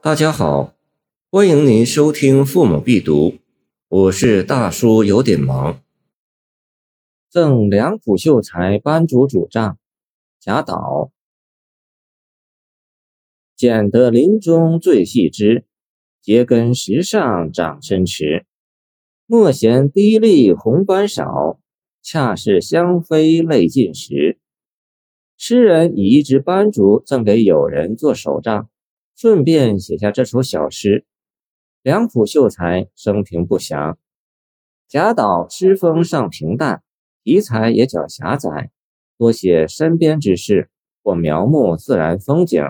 大家好，欢迎您收听《父母必读》，我是大叔，有点忙。赠梁甫秀才班主主帐，贾岛。捡得林中最细枝，秸根石上长深池。莫嫌低丽红斑少，恰是香妃泪尽时。诗人以一支斑竹赠给友人做手杖。顺便写下这首小诗。梁甫秀才生平不详，贾岛诗风尚平淡，题材也较狭窄，多写身边之事或描摹自然风景，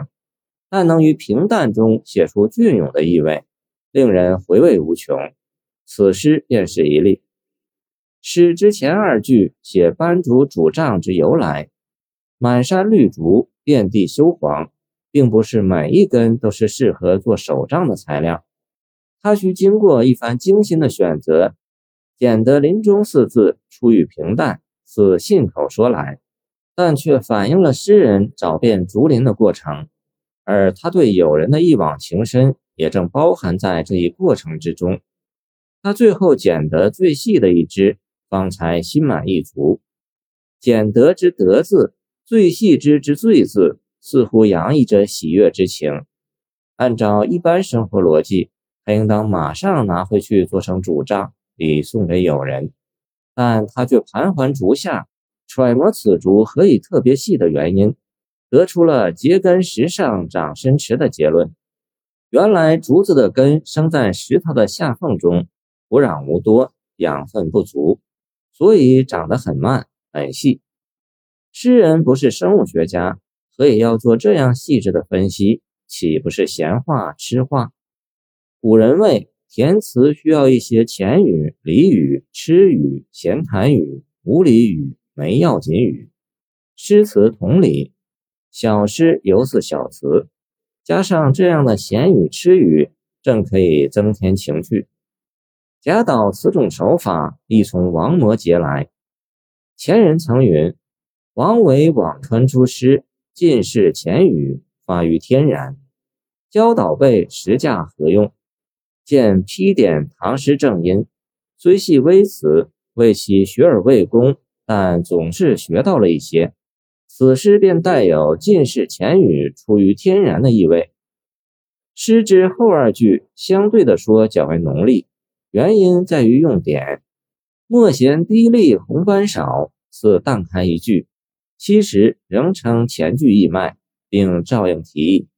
但能于平淡中写出隽永的意味，令人回味无穷。此诗便是一例。诗之前二句写班主主帐之由来，满山绿竹，遍地修黄。并不是每一根都是适合做手杖的材料，它需经过一番精心的选择。捡得林中四字出于平淡，似信口说来，但却反映了诗人找遍竹林的过程，而他对友人的一往情深也正包含在这一过程之中。他最后捡得最细的一支，方才心满意足。捡得之得字，最细之之最字。似乎洋溢着喜悦之情。按照一般生活逻辑，他应当马上拿回去做成主杖，礼送给友人。但他却盘桓竹下，揣摩此竹何以特别细的原因，得出了“秸根石上长深池”的结论。原来竹子的根生在石头的下缝中，土壤无多，养分不足，所以长得很慢很细。诗人不是生物学家。所以要做这样细致的分析，岂不是闲话痴话？古人谓填词需要一些浅语、俚语、痴语、闲谈语、无理语、没要紧语。诗词同理，小诗犹似小词，加上这样的闲语、痴语，正可以增添情趣。贾岛此种手法亦从王摩诘来。前人曾云：“王维辋川出诗。”尽是浅语，发于天然。教导背实驾何用？见批点唐诗正音，虽系微词，为其学而未功，但总是学到了一些。此诗便带有尽是浅语，出于天然的意味。诗之后二句相对的说较为浓丽，原因在于用典。莫嫌低丽红斑少，似淡开一句。其实仍称前句义脉，并照应题意。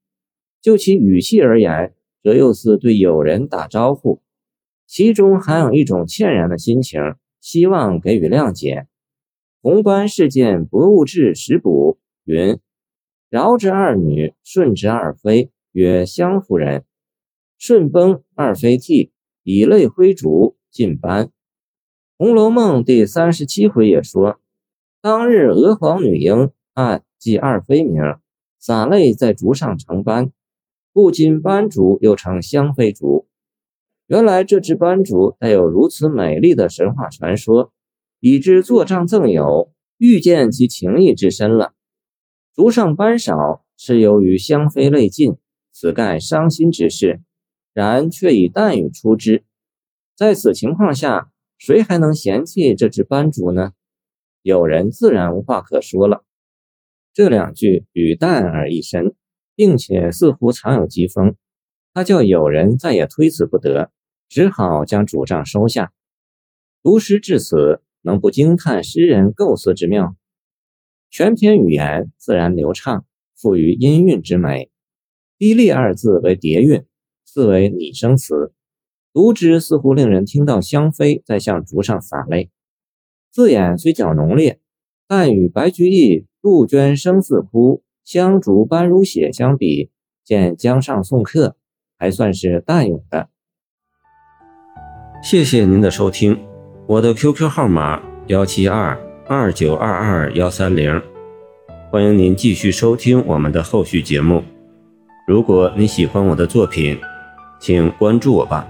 就其语气而言，则又似对友人打招呼，其中含有一种歉然的心情，希望给予谅解。宏观事件博物志实补云：“饶之二女，顺之二妃，曰湘夫人。顺崩，二妃涕，以泪挥烛，尽斑。”《红楼梦》第三十七回也说。当日娥皇女英按记二妃名，洒泪在竹上成斑，故今斑竹又称香妃竹。原来这只斑竹带有如此美丽的神话传说，以致作账赠友，遇见其情谊之深了。竹上斑少是由于香妃泪尽，此盖伤心之事，然却以淡语出之。在此情况下，谁还能嫌弃这只斑竹呢？有人自然无话可说了。这两句语淡而意深，并且似乎藏有疾风，他叫友人再也推辞不得，只好将主杖收下。读诗至此，能不惊叹诗人构思之妙？全篇语言自然流畅，富于音韵之美。低丽二字为叠韵，字为拟声词，读之似乎令人听到香妃在向竹上洒泪。字眼虽较浓烈，但与白居易“杜鹃声似哭，香烛斑如血”相比，见江上送客还算是淡永的。谢谢您的收听，我的 QQ 号码幺七二二九二二幺三零，欢迎您继续收听我们的后续节目。如果你喜欢我的作品，请关注我吧。